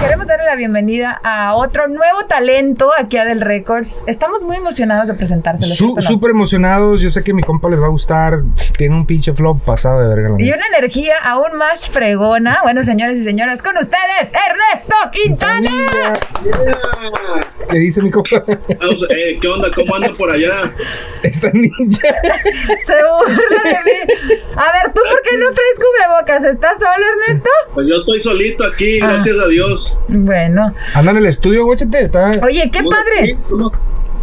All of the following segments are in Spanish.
Queremos darle la bienvenida a otro nuevo talento aquí a Del Records. Estamos muy emocionados de presentárselo. Su- ¿cierto o no? Súper emocionados. Yo sé que mi compa les va a gustar. Tiene un pinche flow pasado de verga. la Y una energía aún más fregona. Bueno, señores y señoras, con ustedes, Ernesto Quintana. ¿Qué dice mi compa? Vamos, eh, ¿Qué onda? ¿Cómo andan por allá? Esta ninja. Se burla de mí. A ver, ¿tú por qué no traes cubrebocas? ¿Estás solo, Ernesto? Pues yo estoy solito aquí, Ah. gracias a Dios. Bueno. Anda en el estudio, guáchate. Está... Oye, qué Estamos padre.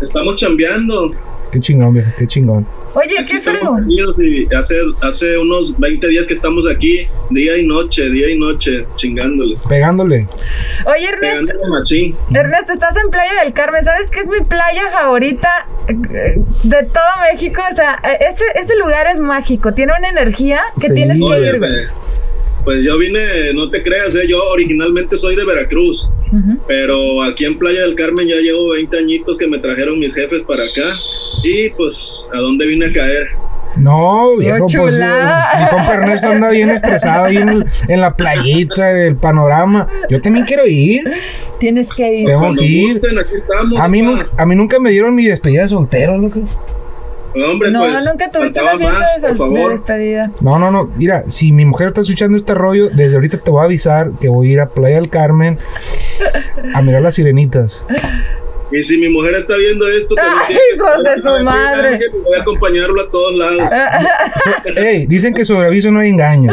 Estamos chambeando. Qué chingón, viejo. Qué chingón. Oye, Aquí qué y hace, hace unos 20 días que estamos aquí, día y noche, día y noche, chingándole. Pegándole. Oye, Ernesto. Ernesto, estás en Playa del Carmen. ¿Sabes qué es mi playa favorita eh, de todo México? O sea, eh, ese, ese lugar es mágico. Tiene una energía que Sí. tienes que Oye, ir. Pues yo vine, no te creas, eh, yo originalmente soy de Veracruz, pero aquí en Playa del Carmen ya llevo 20 añitos que me trajeron mis jefes para acá y pues a dónde vine a caer. No, viejo, pues. eh, Mi compa Ernesto anda bien estresado ahí en, el- en la playita, el panorama. Yo también quiero ir. Tienes que ir. Tengo que ir. gusten, aquí estamos. A mí, nunca, a mí nunca me dieron mi despedida de soltero, loco. Hombre, No, pues, nunca tuviste una fiesta más, de, por de favor. despedida. No, no, no. Mira, si mi mujer está escuchando este rollo, desde ahorita te voy a avisar que voy a ir a Playa del Carmen a mirar las sirenitas. Y si mi mujer está viendo esto, Ay, que hijos de su madre. Voy a acompañarlo a todos lados. Ey, dicen que sobre aviso no hay engaño.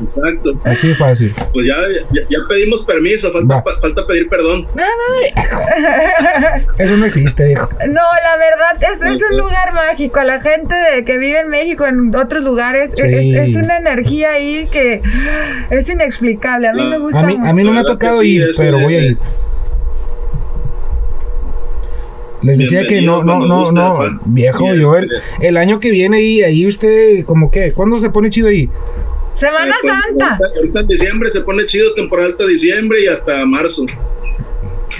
Exacto. Así de fácil. Pues ya, ya, ya pedimos permiso, falta, pa- falta pedir perdón. Eso no existe, viejo. No, la verdad, es, es un lugar mágico. La gente de- que vive en México, en otros lugares, Sí. es, es una energía ahí que es inexplicable. A mí La- me gusta A mí, mucho. a mí no me ha tocado sí, ir, pero voy a ir. Les decía que no, no, no, no, Juan. viejo, yo el, este- el año que viene y ahí usted, como que, ¿cuándo se pone chido ahí? Semana Eh, cuando- Santa. Ahorita, ahorita en diciembre se pone chido, temporada alta diciembre y hasta marzo.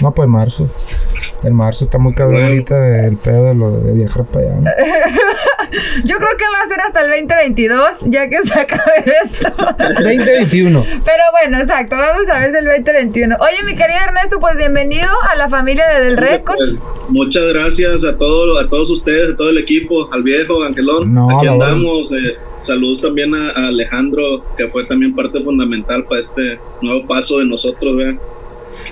No, pues marzo. El marzo está muy cabrón Bueno. ahorita el pedo de lo de viajar para allá. ¿no? Yo creo que va a ser hasta el 2022, ya que se acabe esto. 2021. Pero bueno, exacto, vamos a ver si el 2021. Oye, mi querido Ernesto, pues bienvenido a la familia de Del Records. Pues, muchas gracias a todos, a todos ustedes, a todo el equipo, al viejo Angelón. No, Aquí andamos. eh, saludos también a, a Alejandro, que fue también parte fundamental para este nuevo paso de nosotros, vean.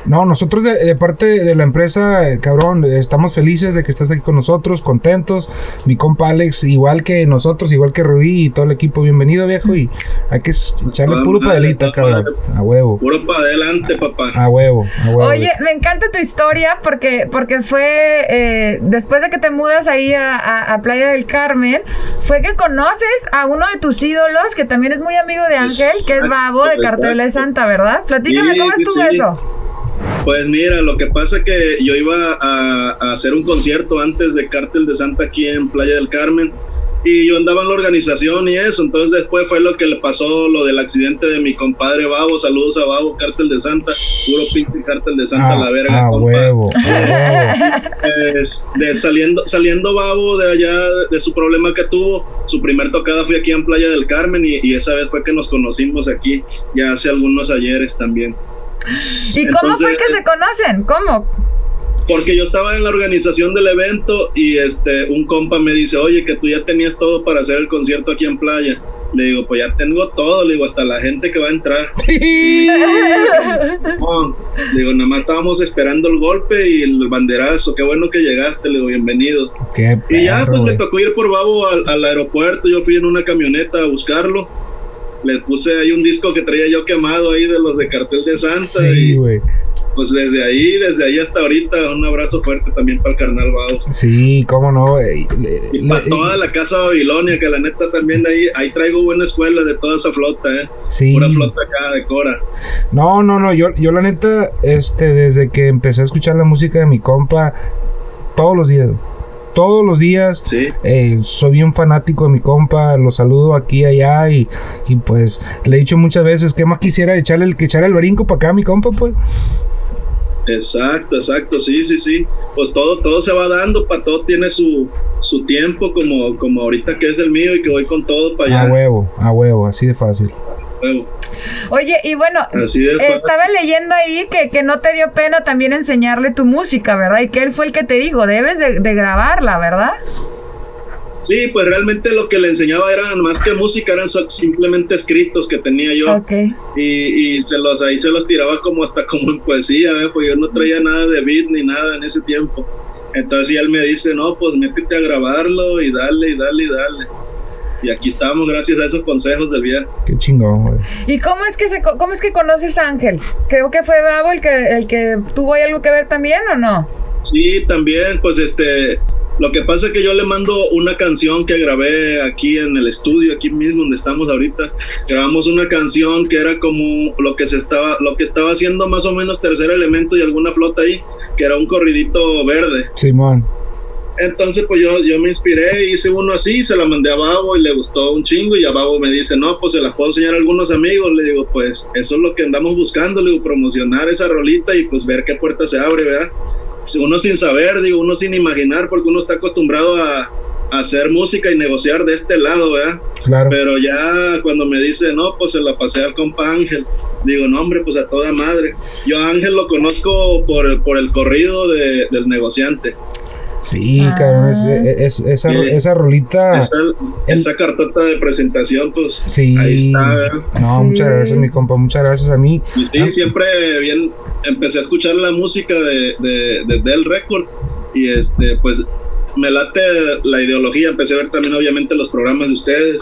No, nosotros de, de parte de la empresa, eh, cabrón, estamos felices de que estés aquí con nosotros, contentos. Mi compa Alex, igual que nosotros, igual que Rubí y todo el equipo, bienvenido viejo. Y hay que echarle puro padelita, cabrón. A huevo, Puro para adelante, papá. a huevo, a huevo. Oye, me encanta tu historia porque, porque fue eh, después de que te mudas ahí a, a- a Playa del Carmen, fue que conoces a uno de tus ídolos que también es muy amigo de Ángel, que es Babo de Cartel de Santa, ¿verdad? Platícame Sí, cómo sí, estuvo sí. eso. Pues mira, lo que pasa es que yo iba a, a hacer un concierto antes de Cártel de Santa aquí en Playa del Carmen y yo andaba en la organización y eso, entonces después fue lo que le pasó lo del accidente de mi compadre Babo, saludos a Babo, Cártel de Santa, puro pinche Cártel de Santa a, la verga, a compa. huevo. Pues, de saliendo, saliendo Babo de allá de, de su problema que tuvo, su primer tocada fue aquí en Playa del Carmen y, y esa vez fue que nos conocimos aquí, ya hace algunos ayeres también. ¿Y cómo fue que se conocen? ¿Cómo? Porque yo estaba en la organización del evento y este un compa me dice, oye, que tú ya tenías todo para hacer el concierto aquí en playa. Le digo, pues ya tengo todo, le digo, hasta la gente que va a entrar. Le digo, nada más estábamos esperando el golpe y el banderazo, qué bueno que llegaste, le digo, bienvenido. Qué Y ya pues me güey. tocó ir por Babo al, al aeropuerto, yo fui en una camioneta a buscarlo. Le puse ahí un disco que traía yo quemado ahí de los de Cartel de Santa Sí, y pues desde ahí, desde ahí hasta ahorita, un abrazo fuerte también para el carnal Babo. Sí, cómo no. güey. Le- Y le- para toda la casa Babilonia, que la neta también de ahí, ahí traigo buena escuela de toda esa flota, eh. Sí. Pura flota acá de Cora. No, no, no, yo, yo la neta, este, desde que empecé a escuchar la música de mi compa, todos los días, todos los días. Sí. Eh, soy bien fanático de mi compa, lo saludo aquí y allá y, y pues le he dicho muchas veces que más quisiera echarle el que echar el brinco para acá a mi compa, pues. Exacto, exacto, sí, sí, sí. Pues todo, todo se va dando, para todo tiene su, su tiempo, como, como ahorita que es el mío y que voy con todo para A allá. huevo, a huevo, así de fácil. Oye, y bueno, Así estaba leyendo ahí que, que no te dio pena también enseñarle tu música, ¿verdad? Y que él fue el que te dijo, debes de, de grabarla, ¿verdad? Sí, pues realmente lo que le enseñaba eran más que música, eran simplemente escritos que tenía yo. Ok. Y, y se los ahí se los tiraba como hasta como en poesía, ¿eh? pues yo no traía nada de beat ni nada en ese tiempo. Entonces y él me dice, no, pues métete a grabarlo y dale, y dale, y dale. Y aquí estamos gracias a esos consejos del viejo. Qué chingón, güey. ¿Y cómo es que se, cómo es que conoces a Ángel? Creo que fue Babo el que, el que tuvo ahí algo que ver también, ¿o no? Sí, también, pues este, lo que pasa es que yo le mando una canción que grabé aquí en el estudio, aquí mismo donde estamos ahorita. Grabamos una canción que era como lo que se estaba, lo que estaba haciendo más o menos tercer elemento y alguna flota ahí, que era un corridito verde. Simón. Entonces, pues yo, yo me inspiré, hice uno así, se la mandé a Babo y le gustó un chingo. Y a Babo me dice, no, pues se las puedo enseñar a algunos amigos. Le digo, pues eso es lo que andamos buscando, le digo, promocionar esa rolita y pues ver qué puerta se abre, ¿verdad? Si Uno sin saber, digo, uno sin imaginar, porque uno está acostumbrado a, a hacer música y negociar de este lado, ¿verdad? Claro. Pero ya cuando me dice, no, pues se la pasé al compa Ángel. Digo, no, hombre, pues a toda madre. Yo a Ángel lo conozco por, el- por el corrido de- del negociante. Sí, Ah. cabrón, es, es- esa, Sí. esa rolita. Esa, el- esa cartota de presentación, pues Sí. ahí está, ¿verdad? No, Sí. muchas gracias, mi compa, muchas gracias a mí. Y sí, Ah. siempre bien, empecé a escuchar la música de, de, de Dell Records y este, pues me late la ideología, empecé a ver también obviamente los programas de ustedes.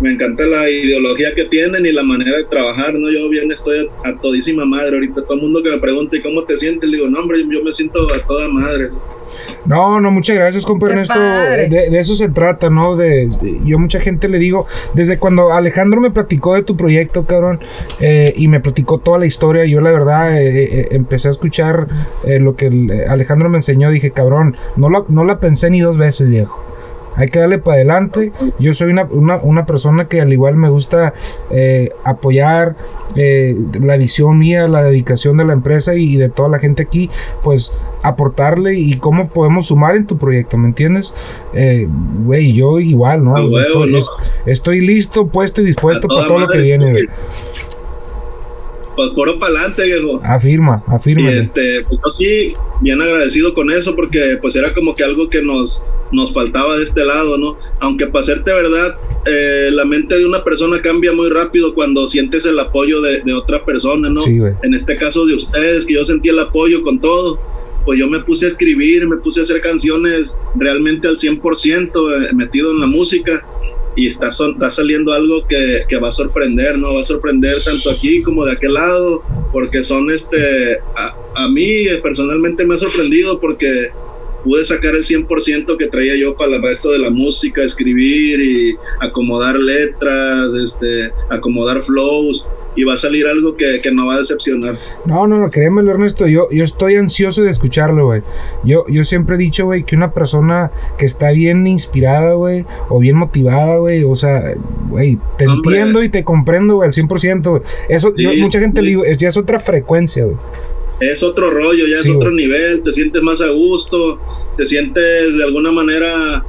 Me encanta la ideología que tienen y la manera de trabajar, ¿no? Yo bien estoy a, a todísima madre ahorita. Todo el mundo que me pregunta, ¿y cómo te sientes? Le digo, no, hombre, yo me siento a toda madre. No, no, muchas gracias, compa Ernesto. De, de eso se trata, ¿no? De, yo mucha gente le digo, desde cuando Alejandro me platicó de tu proyecto, cabrón, eh, y me platicó toda la historia, yo la verdad eh, eh, empecé a escuchar eh, lo que el- eh, Alejandro me enseñó, dije, cabrón, no la, no la pensé ni dos veces, viejo. Hay que darle para adelante. Yo soy una, una, una persona que al igual me gusta eh, apoyar eh, la visión mía, la dedicación de la empresa y, de toda la gente aquí, pues aportarle y cómo podemos sumar en tu proyecto, ¿me entiendes? Eh, Güey, yo igual, ¿no? Huevo, estoy, estoy listo, puesto y dispuesto para todo lo que viene, güey. Pues puro para adelante, viejo. Afirma, afirma. Y este, pues yo sí, bien agradecido con eso porque pues era como que algo que nos, nos faltaba de este lado, ¿no? Aunque para serte verdad, eh, la mente de una persona cambia muy rápido cuando sientes el apoyo de, de otra persona, ¿no? Sí. En este caso de ustedes, que yo sentí el apoyo con todo, pues yo me puse a escribir, me puse a hacer canciones realmente al 100% eh, metido en la música y está, saliendo algo que, va a sorprender, ¿no? Va a sorprender tanto aquí como de aquel lado, porque son este, a, a mí personalmente me ha sorprendido porque pude sacar el 100% que traía yo para el resto de la música, escribir y acomodar letras, este, acomodar flows, y va a salir algo que, que no va a decepcionar. No, no, no, créemelo, Ernesto. Yo, yo estoy ansioso de escucharlo, güey. Yo, yo siempre he dicho, güey, que una persona que está bien inspirada, güey, o bien motivada, güey, o sea, güey, te Hombre. entiendo y te comprendo, güey, al 100%, güey. Eso, yo- mucha gente sí. le digo, es, ya es otra frecuencia, güey. es otro rollo, ya Sí, es otro nivel, te sientes más a gusto, te sientes de alguna manera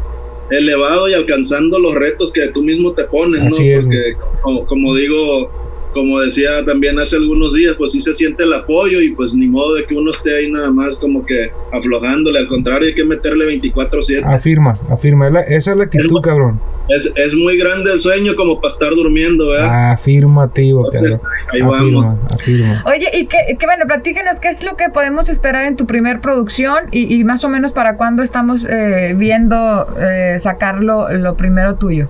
elevado y alcanzando los retos que tú mismo te pones, ¿no? Es, Porque como, como digo, como decía también hace algunos días, pues sí se siente el apoyo y pues ni modo de que uno esté ahí nada más como que aflojándole, al contrario hay que meterle 24/7. Afirma, afirma. esa es la actitud, Es- cabrón. Es, es muy grande el sueño como para estar durmiendo, ¿verdad? Afirmativo, Entonces, cabrón. ahí Afirma, vamos. afirma. Oye, y que, que bueno, platícanos qué es lo que podemos esperar en tu primer producción y, y más o menos para cuándo estamos eh, viendo eh, sacar lo, lo primero tuyo.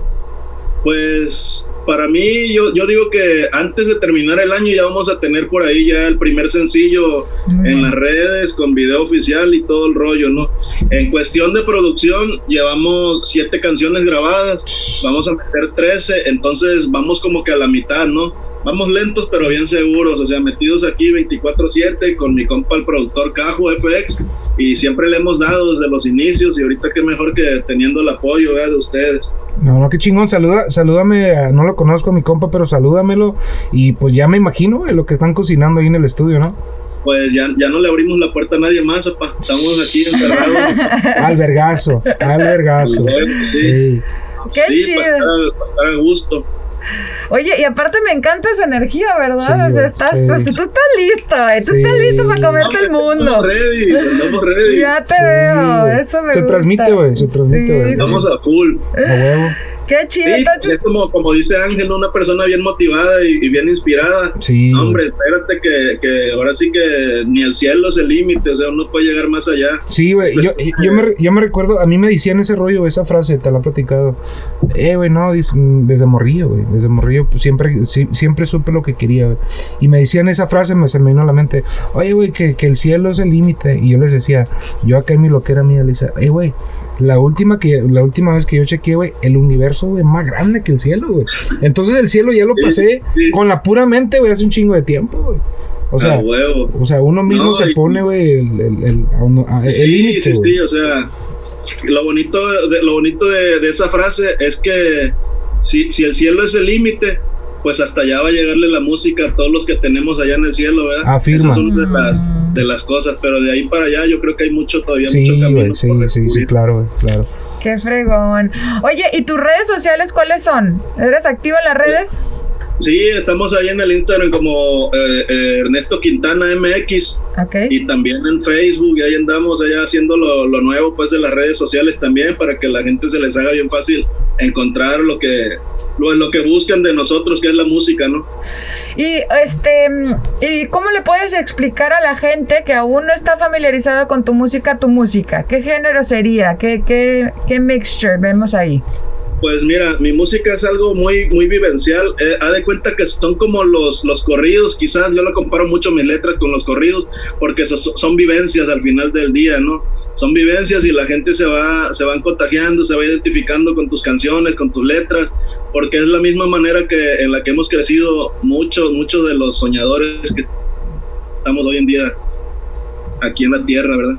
Pues para mí, yo, yo digo que antes de terminar el año ya vamos a tener por ahí ya el primer sencillo en las redes con video oficial y todo el rollo, ¿no? En cuestión de producción, llevamos siete canciones grabadas, vamos a meter 13, entonces vamos como que a la mitad, ¿no? Vamos lentos pero bien seguros, o sea, metidos aquí 24/7 con mi compa el productor Cajo FX y siempre le hemos dado desde los inicios y ahorita qué mejor que teniendo el apoyo ¿verdad? de ustedes. No, no, qué chingón, saluda, salúdame, a- no lo conozco a mi compa, pero salúdamelo y pues ya me imagino güey, lo que están cocinando ahí en el estudio, ¿no? Pues ya, ya no le abrimos la puerta a nadie más, apa. estamos aquí encerrados. Albergazo, albergazo. Sí. Sí. Qué sí, chido. Para estar, para estar a gusto. Oye, y aparte me encanta esa energía, ¿verdad? Sí, o sea, estás, sí. o sea, tú estás listo, güey. Tú Sí. estás listo para comerte el mundo. Estamos ready, estamos ready. Ya te Sí, veo, eso me Se gusta. transmite, güey, se transmite, güey. Estamos a full. A huevo. Qué chido, Sí, entonces. es como, como dice Ángel, una persona bien motivada y, y bien inspirada. Sí. No, hombre, espérate que, que ahora sí que ni el cielo es el límite, o sea, uno puede llegar más allá. Sí, güey, yo, yo, me, yo me recuerdo, a mí me decían ese rollo, esa frase, te la he platicado. Eh, güey, no, desde morrillo, güey, desde morrillo, pues siempre, sí, siempre supe lo que quería, güey. Y me decían esa frase, me se me vino a la mente, oye, güey, que, que el cielo es el límite. Y yo les decía, yo acá en mi loquera mía, le decía, eh, güey, la última, que, la última vez que yo chequeé, güey, el universo, es más grande que el cielo, güey. Entonces el cielo ya lo pasé sí. con la pura mente, güey, hace un chingo de tiempo, güey. O sea, huevo. o sea, uno mismo No, se y- pone, güey, el, el, el, Sí, límite, sí, sí, o sea, lo bonito de, lo bonito de, de esa frase es que si, si el cielo es el límite, pues hasta allá va a llegarle la música a todos los que tenemos allá en el cielo, ¿verdad? Afirma. Esas son de Mm. las, de las cosas, pero de ahí para allá yo creo que hay mucho todavía, Sí, mucho camino güey, sí, por sí, sí, claro, claro. Qué fregón. Oye, ¿y tus redes sociales cuáles son? ¿Eres activo en las redes? Sí, estamos ahí en el Instagram como eh, eh, Ernesto Quintana MX Ok. y también en Facebook y ahí andamos allá haciendo lo, lo nuevo pues de las redes sociales también para que la gente se les haga bien fácil encontrar lo que lo, lo que buscan de nosotros que es la música, ¿no? Y este, ¿y cómo le puedes explicar a la gente que aún no está familiarizada con tu música, tu música? ¿Qué género sería? ¿Qué, qué, qué mixture vemos ahí? Pues mira, mi música es algo muy, muy vivencial. Eh, haz de cuenta que son como los, los corridos, quizás yo lo comparo mucho mis letras con los corridos, porque so- son vivencias al final del día, ¿no? Son vivencias y la gente se va, se van contagiando, se va identificando con tus canciones, con tus letras, porque es la misma manera que en la que hemos crecido muchos, muchos de los soñadores que estamos hoy en día aquí en la tierra, ¿verdad?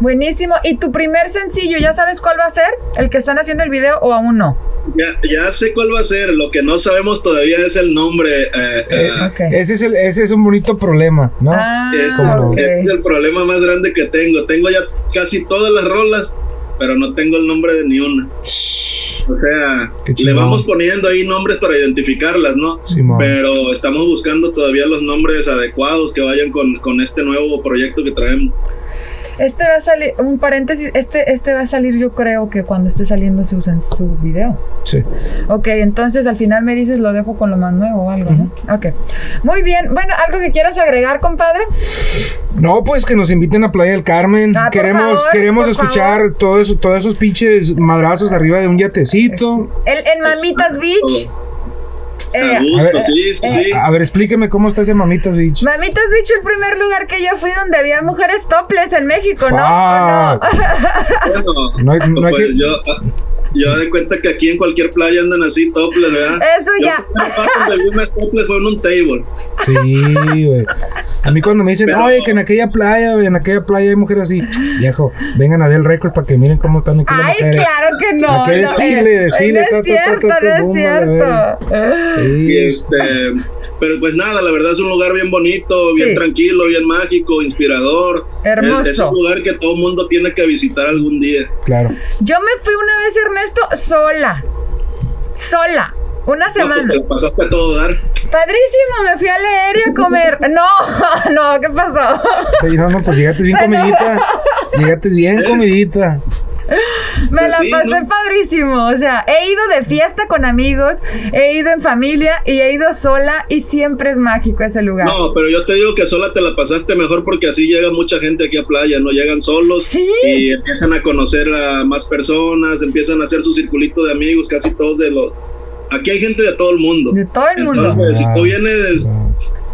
Buenísimo. ¿Y tu primer sencillo, ya sabes cuál va a ser? ¿El que están haciendo el video o aún no? Ya, ya sé cuál va a ser, lo que no sabemos todavía es el nombre. eh, Eh, eh, Ok. Ese, es el, ese es un bonito problema, ¿no? Ah, es- ¿cómo no? ok. ese es el problema más grande que tengo. Tengo ya casi todas las rolas, pero no tengo el nombre de ni una. O sea, le vamos poniendo ahí nombres para identificarlas, ¿no? Simón. Pero estamos buscando todavía los nombres adecuados que vayan con, con este nuevo proyecto que traemos. Este va a salir, un paréntesis, este, este va a salir yo creo que cuando esté saliendo su, su video. Sí. Ok, entonces al final me dices lo dejo con lo más nuevo o algo, ¿no? Ok. Muy bien. Bueno, ¿algo que quieras agregar, compadre? No, pues que nos inviten a Playa del Carmen. Ah, por queremos favor, queremos por escuchar todo eso, todos esos pinches madrazos arriba de un yatecito. El, en Mamitas Beach. A Eh, gusto, a ver, sí, sí, eh, sí. A ver, explíqueme cómo está ese Mamitas Beach. Mamitas Beach, el primer lugar que yo fui donde había mujeres topless en México, ¿no? ¿O no? Bueno, No hay- no hay pues que- yo, yo de cuenta que aquí en cualquier playa andan así topless, ¿verdad? Eso Yo ya. la parte donde vi más topless fue en un table. Sí, güey. A mí cuando me dicen, Pero- oye, que en aquella playa, güey, en aquella playa hay mujeres así, viejo, vengan a Del Records para que miren cómo están aquí las Ay, mujeres. claro que no. Aquí no, desfile, eh, desfile, No ta, es ta, ta, cierto, ta, ta, no es cierto. Y Sí. este, pero pues nada, la verdad es un lugar bien bonito, bien Sí. tranquilo, bien mágico, inspirador. Hermoso. Es, es un lugar que todo mundo tiene que visitar algún día. Claro. Yo me fui una vez, Ernesto, sola. Sola. Una No, semana. porque lo pasaste a todo dar. Padrísimo, me fui a leer y a comer. No, no, ¿qué pasó? Sí, no, no, pues llegaste bien comidita. Llegaste bien comidita. Me Pues la sí, pasé ¿no? padrísimo. O sea, he ido de fiesta con amigos, he ido en familia y he ido sola y siempre es mágico ese lugar. No, pero yo te digo que sola te la pasaste mejor porque así llega mucha gente aquí a playa, no llegan solos Sí. y empiezan a conocer a más personas, empiezan a hacer su circulito de amigos, casi todos de los... Aquí hay gente de todo el mundo. De todo el mundo. Entonces, si tú vienes, ah. si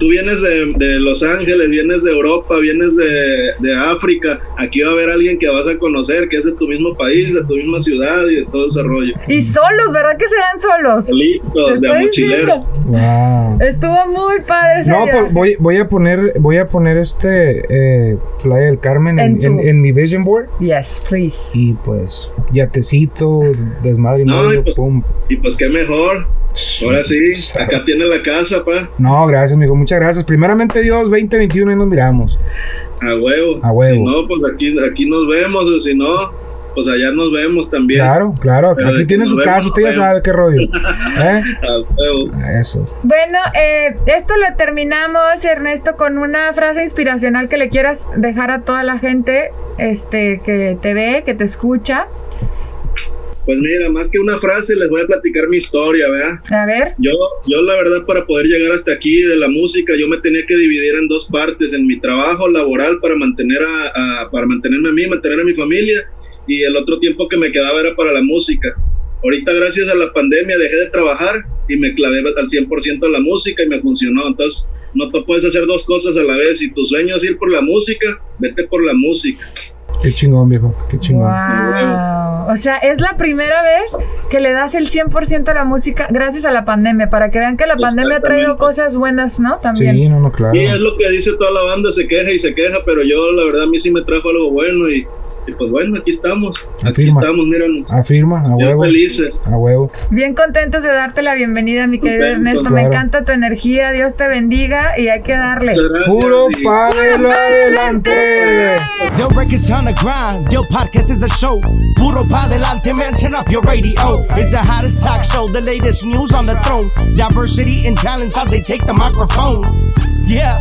tú vienes de, de, Los Ángeles, vienes de Europa, vienes de, de, África, aquí va a haber alguien que vas a conocer, que es de tu mismo país, de tu misma ciudad y de todo ese rollo. Y solos, ¿verdad que se van solos? Solitos, de mochilero. Wow. Estuvo muy padre ese No, pues voy, voy, a poner, voy a poner este eh, Playa del Carmen en, en, en, mi vision board. Yes, please. Y pues, yatecito, desmadre y no, y pues, pum. Y pues qué mejor. Ahora sí, acá tiene la casa, pa. No, gracias, amigo, muchas gracias. Primeramente Dios, 2021 y nos miramos. A huevo. A huevo. Si no, pues aquí, aquí nos vemos, o si no, pues allá nos vemos también. Claro, claro. Pero aquí tiene su casa, usted ya sabe qué rollo. ¿Eh? A huevo. Eso. Bueno, eh, esto lo terminamos, Ernesto, con una frase inspiracional que le quieras dejar a toda la gente este, que te ve, que te escucha. Pues mira, más que una frase, les voy a platicar mi historia, ¿verdad? A ver. Yo, yo la verdad, para poder llegar hasta aquí de la música, yo me tenía que dividir en dos partes, en mi trabajo laboral para mantener a, a, para mantenerme a mí, mantener a mi familia, y el otro tiempo que me quedaba era para la música. Ahorita, gracias a la pandemia, dejé de trabajar y me clavé al 100% a la música y me funcionó. Entonces, no te puedes hacer dos cosas a la vez. Si tu sueño es ir por la música, vete por la música. Qué chingón, viejo. Qué chingón. Wow. O sea, es la primera vez que le das el 100% a la música gracias a la pandemia, para que vean que la pandemia ha traído cosas buenas, ¿no? También. Sí, no, no, claro. Y es lo que dice toda la banda, se queja y se queja, pero yo la verdad a mí sí me trajo algo bueno y, y pues bueno, aquí estamos. Aquí Afirma. estamos, míranos. Afirma, a huevo. felices. A huevo. Bien contentos de darte la bienvenida, mi querido Contentos, Ernesto. Me encanta tu energía. Dios te bendiga y hay que darle. Gracias Puro para adelante. Yo records on the grind, yo podcast is a show. Puro pa delante, man, turn up your radio. It's the hottest talk show, the latest news on the throne. Diversity and talents as they take the microphone. Yeah,